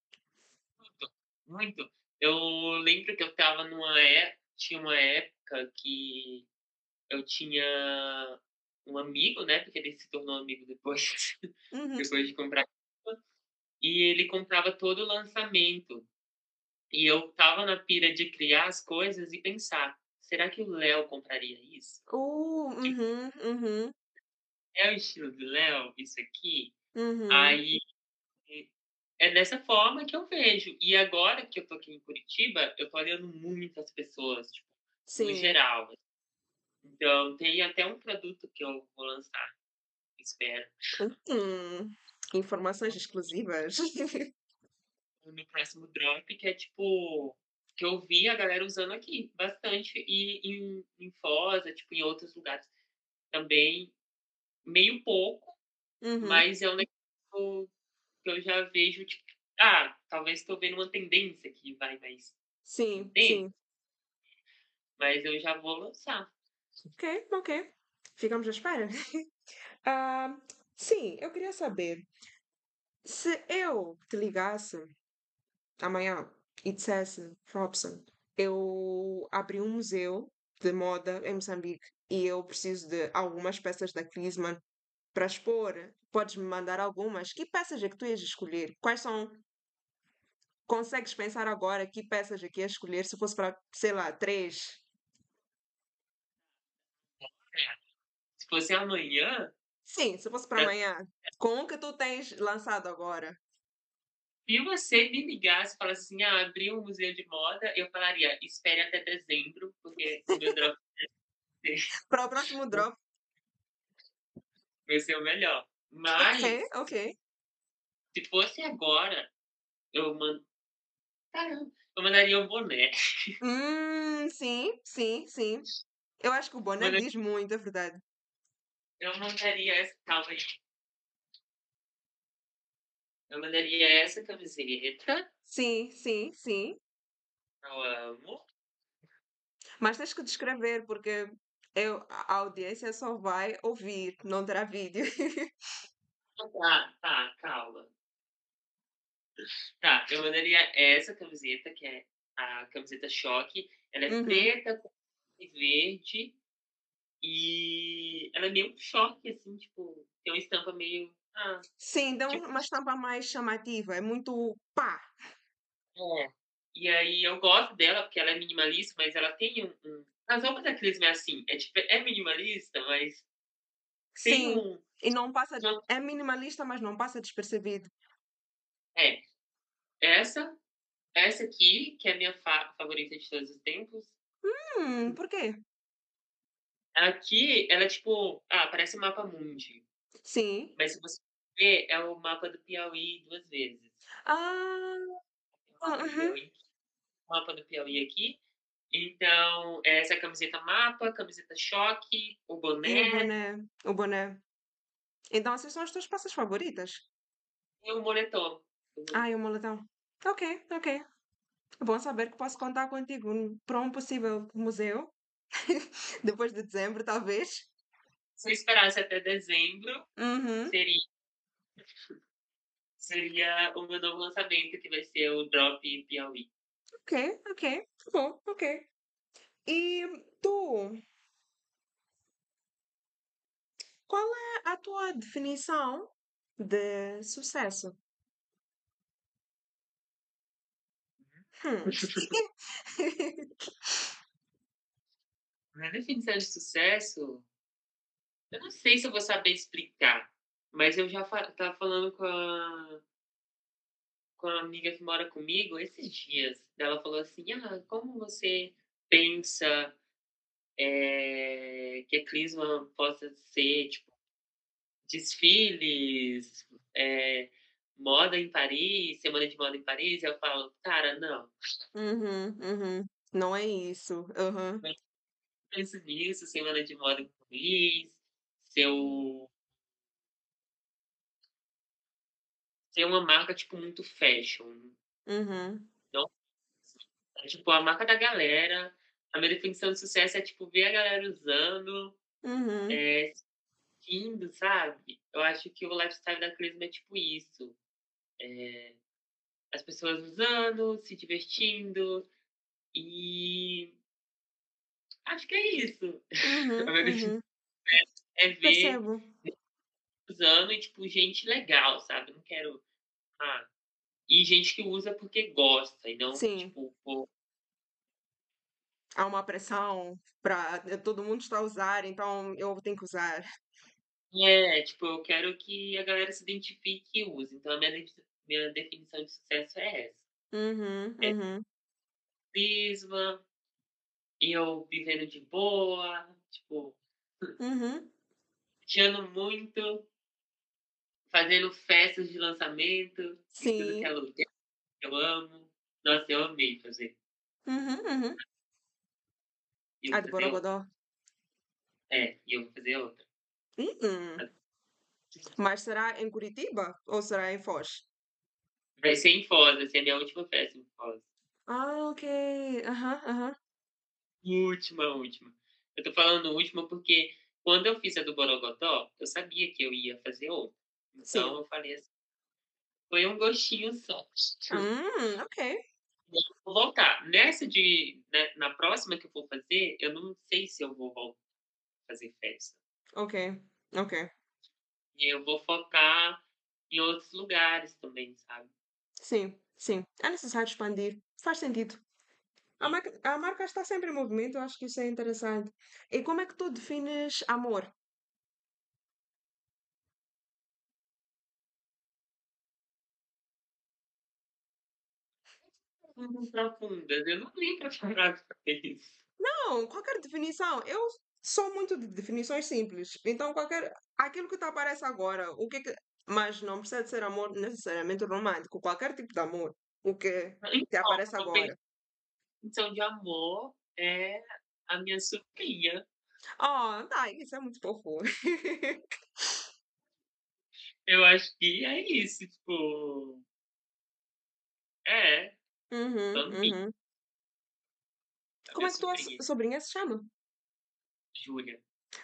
muito. Eu lembro que eu tava numa época, tinha uma época que eu tinha um amigo, né, porque ele se tornou amigo depois, *laughs* Uhum. depois de comprar, e ele comprava todo o lançamento. E eu tava na pira de criar as coisas e pensar: será que o Léo compraria isso? Uh, Tipo, uhum, uhum, é o estilo do Léo, isso aqui? uhum. Aí é dessa forma que eu vejo. E agora que eu tô aqui em Curitiba, eu tô olhando muitas pessoas, tipo, no Sim. geral. Então, tem até um produto que eu vou lançar, espero, Hum, informações exclusivas. *laughs* no próximo drop, que é tipo. Que eu vi a galera usando aqui bastante. E em, em Foz, tipo, em outros lugares também, meio pouco, Uhum. mas é um negócio eu já vejo, tipo, ah, talvez estou vendo uma tendência que vai mais Sim, sim. mas eu já vou lançar. Ok, ok. Ficamos à espera. *laughs* Ah, sim, eu queria saber se eu te ligasse amanhã e dissesse, Robson, eu abri um museu de moda em Moçambique e eu preciso de algumas peças da Klinsmann para expor. Podes me mandar algumas? Que peças é que tu ias escolher? Quais são? Consegues pensar agora que peças é que ias escolher se fosse para, sei lá, três? É. Se fosse amanhã, Sim, se fosse para pra, amanhã. Com o que tu tens lançado agora. se você me ligasse e falasse assim, ah, abri um museu de moda, eu falaria, espere até dezembro, porque o meu drop *laughs* Para o próximo *laughs* drop. Vai ser o melhor. Ok, Mas, ok. se fosse agora, eu mando. Caramba, eu mandaria um boné. Hum, sim, sim, sim. Eu acho que o boné Mano, diz muito, é verdade. eu mandaria essa. Aí. Eu mandaria essa camiseta. Sim, sim, sim. Eu amo. Mas tens que descrever, porque eu, a audiência só vai ouvir, não terá vídeo. Tá, tá, calma. Tá, eu mandaria essa camiseta, que é a camiseta choque. Ela é Uhum. preta com verde. E ela é meio um choque, assim, tipo, tem uma estampa meio. Ah, Sim, dá tipo, uma estampa mais chamativa, é muito pá. é. E aí eu gosto dela, porque ela é minimalista, mas ela tem um. um... As roupas da Clisma é assim, é, tipo, é minimalista, mas Sim, um. e não passa, Não. é minimalista, mas não passa despercebido. É. Essa, essa aqui, que é a minha fa- favorita de todos os tempos. Hum, por quê? Aqui, ela é tipo. Ah, parece o mapa mundi. Sim. Mas se você ver, é o mapa do Piauí duas vezes. Ah, O mapa do uhum. Piauí, o mapa do Piauí aqui. Então, essa é a camiseta mapa, camiseta choque, o e o boné boné, o boné. Então essas são as tuas peças favoritas? e o moletom. Ah, e o moletom. Ok, ok. Bom saber que posso contar contigo para um possível museu. *laughs* Depois de dezembro, talvez. Se eu esperasse até dezembro, Uhum. seria, seria o meu novo lançamento, que vai ser o Drop Piauí. Ok, ok. Tá bom, ok. E tu? Qual é a tua definição de sucesso? Hum. *laughs* Na definição de sucesso, eu não sei se eu vou saber explicar, mas eu já estava falando com a com a amiga que mora comigo esses dias. Ela falou assim: "Ah, como você pensa, eh, que a Clisma possa ser, tipo, desfiles, eh, moda em Paris, semana de moda em Paris?" Eu falo: "Cara, não, Uhum, uhum. Não é isso. Uhum. não penso nisso, semana de moda em Paris, ser o ser uma marca, tipo, muito fashion, Uhum. não é tipo a marca da galera. A minha definição de sucesso é, tipo, ver a galera usando, Uhum. eh, indo, sabe. Eu acho que o lifestyle da Clisma é tipo isso, eh, as pessoas usando, se divertindo e acho que é isso. Uhum, A minha definição uhum. é ver Percebo. Usando e, tipo, gente legal, sabe. Não quero ah, e gente que usa porque gosta e não, Sim. tipo, por Há uma pressão para todo mundo está a usar, então eu tenho que usar. é, tipo, eu quero que a galera se identifique e use. Então a minha minha definição de sucesso é essa. Uhum, É uhum. Clisma, eu vivendo de boa, tipo, Uhum. *laughs* muito, fazendo festas de lançamento em tudo que é Sim. lugar, eu amo. Nossa, eu amei fazer. Uhum, uhum. Eu outra. Borogodó. É, e eu vou fazer outra. Hum. Mas será em Curitiba ou será em Foz? Vai ser em Foz, vai ser a minha última festa em Foz. Ah, ok. Aham, aham. Última, última. Eu tô falando última porque quando eu fiz a do Borogodó, eu sabia que eu ia fazer outra. Então Sim. eu falei assim, foi um gostinho só. Hum, ok. *laughs* Vou voltar. Nessa de né, na próxima que eu for fazer, eu não sei se eu vou voltar a fazer festa. Ok, ok. E eu vou focar em outros lugares também, sabe. Sim, sim. É necessário expandir. Faz sentido. A marca, a marca está sempre em movimento, eu acho que isso é interessante. E como é que tu defines amor? Profundas, eu não tenho preparado pra isso. Não, qualquer definição. Eu sou muito de definições simples. Então, qualquer. Aquilo que te aparece agora, o que é que. Mas não precisa de ser amor necessariamente romântico. Qualquer tipo de amor. O que te Então, aparece eu agora. definição de amor é a minha sobrinha. Oh, tá, isso é muito fofo. *laughs* Eu acho que é isso, tipo Uhum, uhum. Como é que tua so sobrinha. sobrinha se chama? Júlia.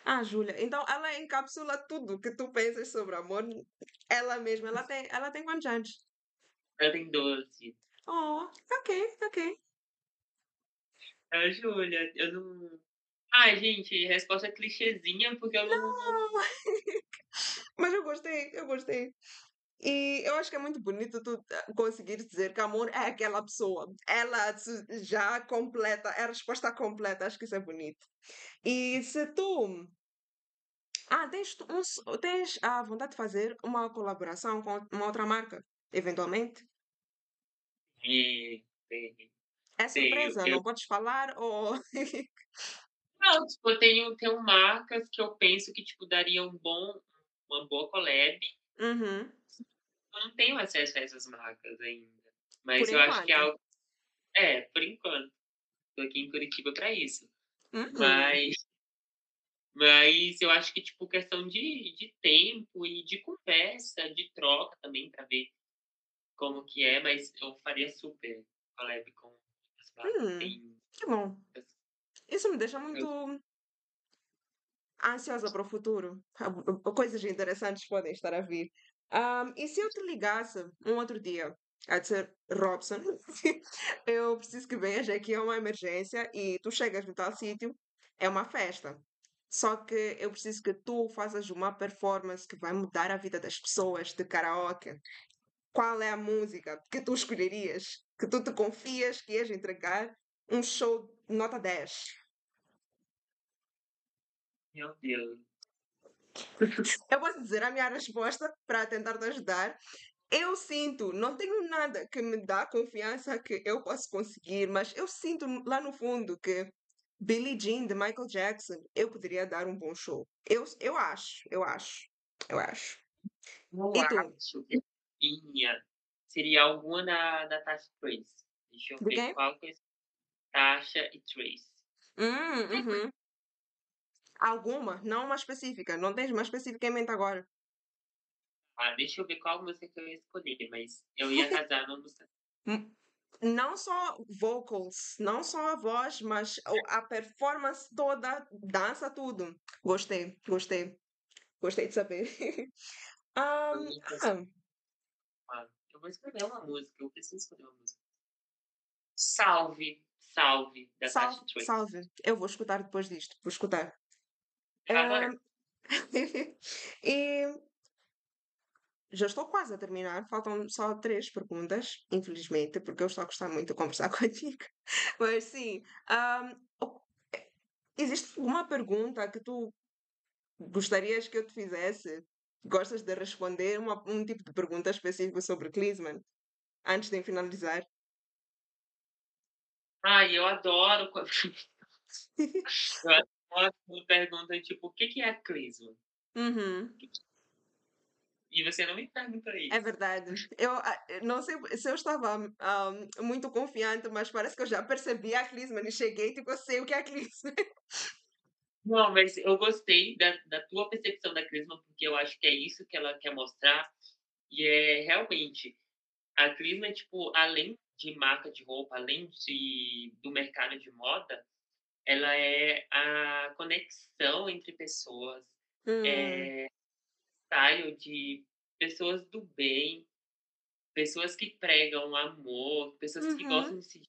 Ah, Júlia. Então ela encapsula tudo que tu pensas sobre amor, ela mesma. Ela tem ela tem quantos anos? Ela tem 12. Oh, ok, ok. A Júlia, eu não ai, gente, resposta clichêzinha, porque eu não Não! *laughs* Mas eu gostei, eu gostei. E eu acho que é muito bonito tu eh, conseguires dizer que amor é aquela pessoa. Ela já completa, é a resposta completa. Acho que isso é bonito. E se tu ah, tens um tens a vontade de fazer uma colaboração com uma outra marca, eventualmente? Tenho, tenho, É surpresa, Eu não podes falar ou *laughs* não, tipo, eu tenho tenho marcas que eu penso que, tipo, daria um bom uma boa collab. Uhum. Eu não tenho acesso a essas marcas ainda, Por mas eu acho que é enquanto. algo é, por enquanto. Tô aqui em Curitiba pra isso. Hum. Mas mas eu acho que, tipo, questão de de tempo e de conversa, de troca também pra ver como que é, mas eu faria super collab com as marcas. Hum, que bom. Isso me deixa muito eu ansiosa para o futuro. Coisas interessantes podem estar a vir. Ahm, e se eu te ligasse um outro dia a dizer, Robson, *laughs* eu preciso que venhas aqui é uma emergência e tu chegas no tal sítio, é uma festa. Só que eu preciso que tu faças uma performance que vai mudar a vida das pessoas de karaoke. Qual é a música que tu escolherias? Que tu te confias que ias entregar um show nota 10? Meu Deus. *laughs* Eu posso dizer a minha resposta para tentar te ajudar. Eu sinto, não tenho nada que me dá confiança que eu posso conseguir, mas eu sinto lá no fundo que Billie Jean de Michael Jackson, eu poderia dar um bom show. Eu, eu acho, eu acho, eu acho. Eu E tu? acho que minha seria alguma da da Tasha Trace. Deixa eu ver qual que é Tasha e Trace. Hum, uhum. Alguma, não uma específica. Não tens uma específica em mente agora. Ah, deixa eu ver qual música que eu ia escolher, mas eu ia arrasar na música. Hum, Não só vocals, não só a voz, mas o- a performance toda, dança tudo. Gostei, gostei, gostei de saber. *laughs* Fazer ah, uma eu vou escolher uma música, eu preciso escolher uma música. Salve, Salve, da salve, salve. Eu vou escutar depois disto, vou escutar. *laughs* E já estou quase a terminar, faltam só três perguntas, infelizmente, porque eu estou a gostar muito de conversar *laughs* contigo. Mas sim, ahm, o- existe alguma pergunta que tu gostarias que eu te fizesse? Gostas de responder uma- um tipo de pergunta específica sobre Klinsmann antes de finalizar? ai, eu adoro *laughs* eu adoro quando perguntam, tipo: "O que que é a Crisma?" Uhum. E você não me pergunta É isso. verdade. Eu ah, eu não sei se eu estava ah, muito confiante, mas parece que eu já percebi a Klinsmann e cheguei, tipo, eu sei o que é a Klinsmann. Não, mas eu gostei da da tua percepção da Crisma, porque eu acho que é isso que ela quer mostrar, e é realmente, a Crisma, tipo, além de marca de roupa, além de do mercado de moda, ela é a conexão entre pessoas, Hum, eh, style de pessoas do bem, pessoas que pregam amor, pessoas que uhum, gostam de se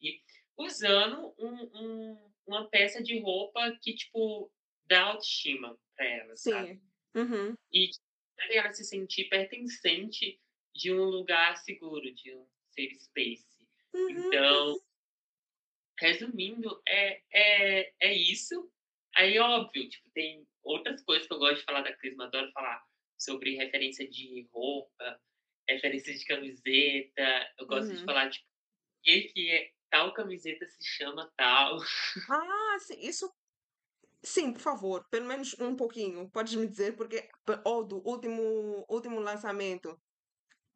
divertir, usando um um uma peça de roupa que, tipo, dá autoestima pra ela, sabe. sim. Uhum, E fazer ela se sentir pertencente de um lugar seguro, de um safe space. uhum, Então, resumindo, é é é isso. Aí, óbvio, tipo, tem outras coisas que eu gosto de falar da Crisma, adoro falar sobre referência de roupa, referência de camiseta, eu gosto de uhum. falar, tipo, por que que é tal camiseta se chama tal. Ah, sim, isso sim, por favor, pelo menos um pouquinho. Podes me dizer porque ou do último último lançamento.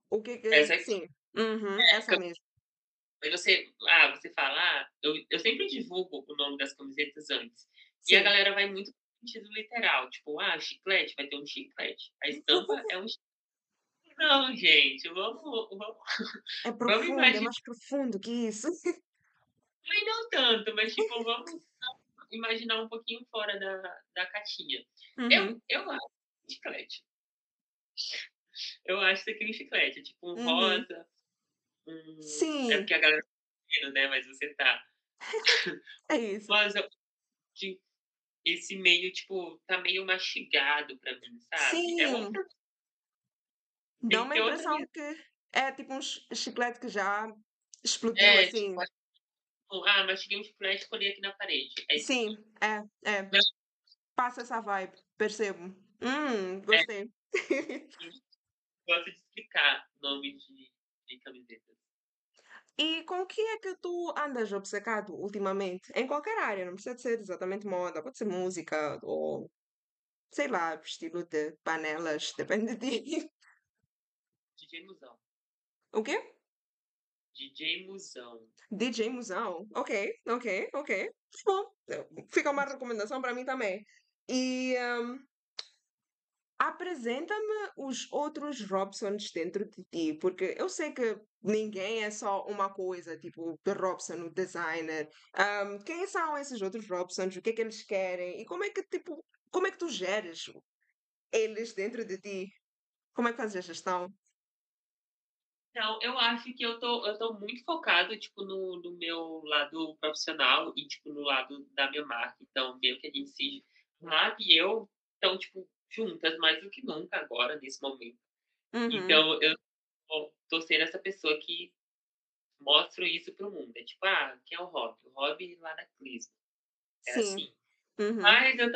O que Essa que é sim. Uhum, essa mesmo. Aí você ah, você fala: "Ah", eu eu sempre divulgo o nome das camisetas antes, e a Sim. galera vai muito no sentido literal, tipo: "Ah, chiclete, vai ter um chiclete", a estampa *laughs* é um Não, gente, vamos vamos É *laughs* vamos profundo, é imaginar mais profundo que isso. *laughs* Mas não tanto, mas tipo, vamos imaginar um pouquinho fora da da caixinha. Eu Uhum. eu acho chiclete. Eu acho isso aqui um chiclete, tipo um Uhum. rosa, um é Sim, porque a galera tá vendo, né, mas você tá. é isso. Mas eu esse meio, tipo, tá meio mastigado pra mim, sabe. É Sim, outra dá uma ter outra impressão que é tipo um chi chiclete que já explodiu, é, tipo, assim. ah, mastiguei um chiclete e colei aqui na parede. É isso Sim, é, é, Não, passa essa vibe, percebo. Hum, é, gostei. *laughs* eu gosto de explicar nome de de camisetas. E com o que é que tu andas obcecado ultimamente? Em qualquer área, não precisa ser exatamente moda, pode ser música ou, sei lá, estilo de panelas, *laughs* depende de ti. DJ Musão, O quê? DJ Musão. DJ Musão. Ok, ok, ok. Bom, fica uma recomendação para mim também. E hum, apresenta-me os outros Robsons dentro de ti, porque eu sei que ninguém é só uma coisa, tipo o Robson, o designer. Hum, quem são esses outros Robsons? O que é que eles querem? E como é que, tipo, como é que tu geres eles dentro de ti? Como é que fazes a gestão? Então, eu acho que eu tô eu tô muito focado, tipo, no no meu lado profissional e, tipo, no lado da minha marca. Então, meio que a gente se marca e eu estão, tipo, juntas mais do que nunca agora, nesse momento. Uhum, Então eu tô sendo essa pessoa que mostro isso para o mundo. É tipo: "Ah, quem é o Rob? O Rob lá da Clisma". É sim. assim. Uhum, Mas eu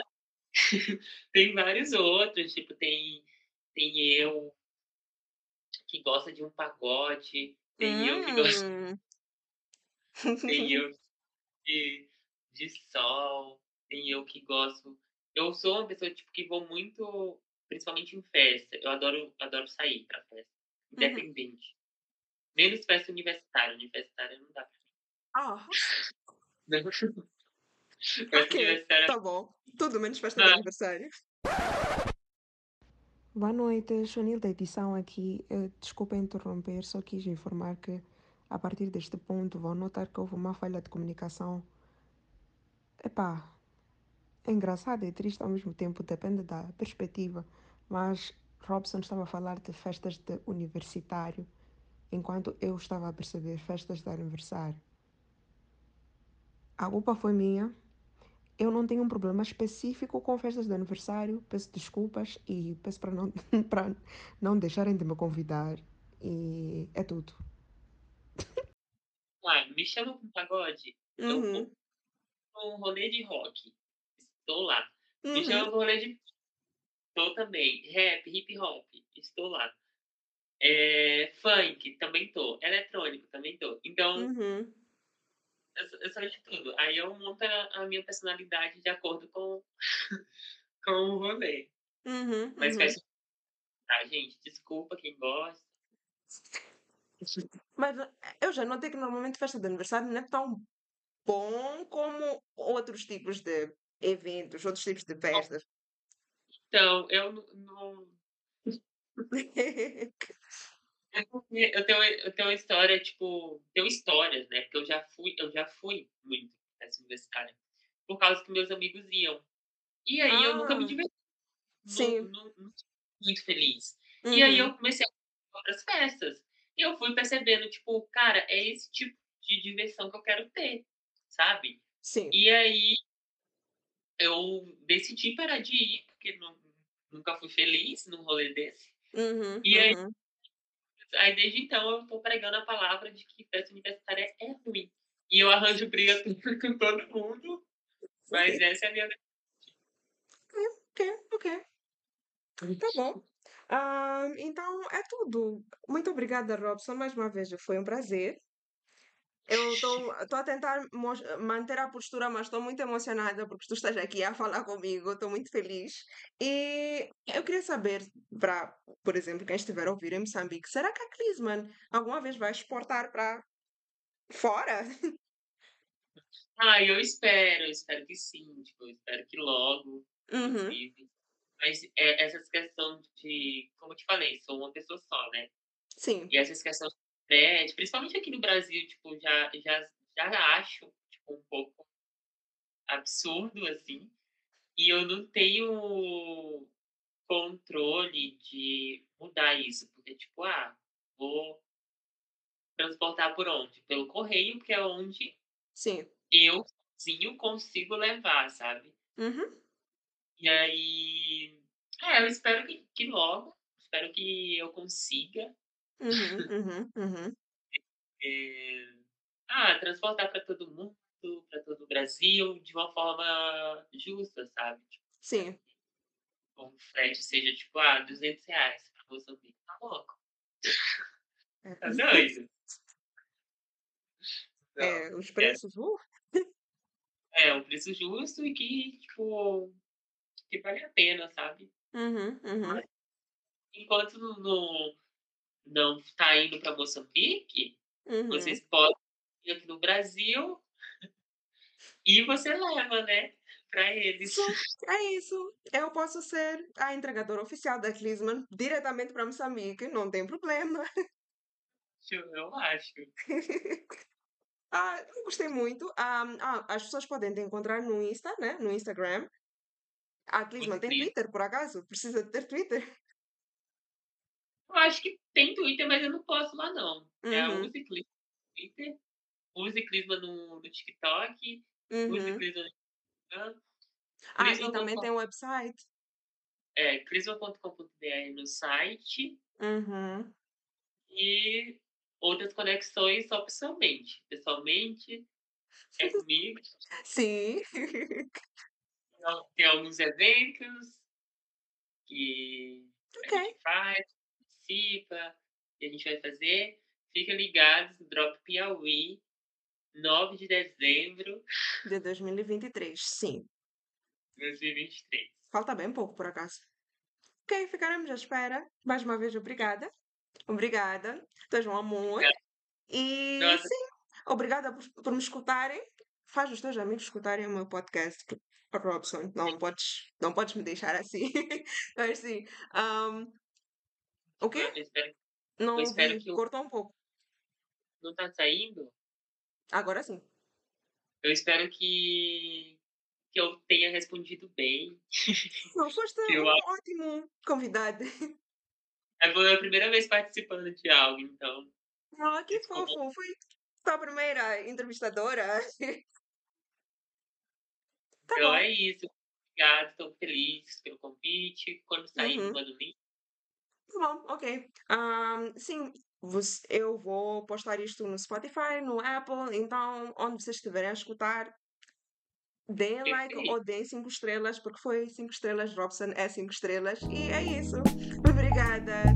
*laughs* tem vários outros, tipo, tem tem eu que gosta de um pagode, tem eu que gosto hum. *laughs* tem eu *laughs* de de sol, tem eu que gosto eu sou uma pessoa, tipo, que vou muito principalmente em festa, eu adoro adoro sair pra festa, Uhum. independente. Menos festa universitária, universitária não dá pra Ah, *laughs* mim. ok, Festa universitária tá bom. Tudo menos festa de ah, aniversário. Boa noite, Chanil da edição aqui. Eh, desculpa interromper, só quis informar que a partir deste ponto vão notar que houve uma falha de comunicação. Epá, é engraçado e triste ao mesmo tempo, depende da perspectiva. Mas Robson estava a falar de festas de universitário, enquanto eu estava a perceber festas de aniversário. A culpa foi minha, Eu não tenho um problema específico com festas de aniversário. Peço desculpas e peço para não, *laughs* para não deixarem de me convidar. E é tudo. ah, me chama pra um pagode, eu vou Uhum, pra um rolê de rock, estou lá. Me uhum, chama pra um rolê de estou também. Rap, hip hop, estou lá. Eh, funk, também tô. Eletrônico, também tô. Então, uhum, eu sou eu sou de tudo. Aí eu monto a a minha personalidade de acordo com *laughs* com o rolê. uhum, Mas uhum. ah, gente, desculpa quem gosta. Mas eu já notei que normalmente festa de aniversário não é tão bom como outros tipos de eventos, outros tipos de festas. Então, eu não eu tenho eu tenho uma história, tipo, tenho histórias, né, porque eu já fui eu já fui muito nessa universitária, por causa que meus amigos iam. E aí eu nunca me Ah, diverti, sim. não não muito feliz. E aí Uhum, eu comecei a outras festas, e eu fui percebendo, tipo, cara, é esse tipo de diversão que eu quero ter, sabe. sim. E aí eu decidi parar de ir, porque nu nunca fui feliz num rolê desse, Uhum, e aí uhum. Aí desde então eu tô pregando a palavra de que festa universitária é ruim. E eu arranjo briga com *laughs* todo mundo, mas essa é a minha Ok, ok. Tá bom. Ah, então é tudo. Muito obrigada, Robson, mais uma vez. Foi um prazer. Eu *laughs* estou a tentar manter a postura, mas estou muito emocionada porque tu estás aqui a falar comigo. Estou muito feliz. E eu queria saber, para, por exemplo, quem estiver a ouvir em Moçambique, será que a Clisman alguma vez vai exportar para fora? *laughs* Ah, eu espero, eu espero que sim, tipo, eu espero que logo, Uhum, inclusive. Mas é, essas questões de, como eu te falei, sou uma pessoa só, né? Sim. E essas questões de prédio, principalmente aqui no Brasil, tipo, já, já, já acho tipo, um pouco absurdo, assim. E eu não tenho controle de mudar isso. Porque, tipo, ah, vou transportar por onde? Pelo correio, que é onde Sim. eu sozinho consigo levar, sabe? Uhum. E aí. É, eu espero que, que logo. Espero que eu consiga. Uhum, uhum, uhum. É, ah, transportar para todo mundo, para todo o Brasil, de uma forma justa, sabe? Tipo, Sim. o frete seja tipo, ah, 200 reais para Moçambique. Tá louco? É, Tá doido? É, os é, preços, uh, é um preço justo e que, tipo, que vale a pena, sabe? uhum, uhum, Enquanto não, não tá indo para Moçambique, uhum. vocês podem ir aqui no Brasil e você leva, né? Para eles. É isso. Eu posso ser a entregadora oficial da Clisman diretamente para Moçambique, não tem problema. Eu acho. *laughs* Ah, gostei muito. Ah, ah, as pessoas podem te encontrar no Insta, né? No Instagram. A Clisman tem Twitter, por acaso? Precisa ter Twitter? Eu acho que tem Twitter, mas eu não posso lá, não. É a Uhum, Use Clisma no Twitter, Use Clisma no, no TikTok, Use uhum. Clisma no Instagram, Ah, e também tem o website. é, clisma.com.br no site Uhum. e outras conexões só pessoalmente. Pessoalmente, é *laughs* comigo. Sim. Tem alguns eventos que a Ok. gente faz, participa, que a gente vai fazer. Fiquem ligados, Drop Piauí, 9 de dezembro De 2023, sim. de 2023. Falta bem pouco, por acaso. Ok, ficaremos à espera. Mais uma vez, obrigada. Obrigada. Tu és um amor. E Nossa, sim, obrigada por, por me escutarem. Faz os teus amigos escutarem o meu podcast. Robson, não podes, não podes me deixar assim. *laughs* Mas sim. ahm, o quê? eu espero, Não eu espero que Cortou um pouco. não tá saindo. Agora sim. Eu espero que, que eu tenha respondido bem. Não, foste *laughs* um ótimo convidado. É a primeira vez participando de algo, então. Ah, que Desculpa. fofo. Foi tua primeira entrevistadora. *laughs* Tá Então bom. é isso. Obrigado, estou feliz pelo convite. Quando sair, Uhum. manda o link. Tá bom, ok. Ahm, sim, você- eu vou postar isto no Spotify, no Apple, então onde vocês estiverem a escutar, deem like ou deem 5 estrelas, porque foi 5 estrelas, Robson é 5 estrelas, e é isso. Obrigada.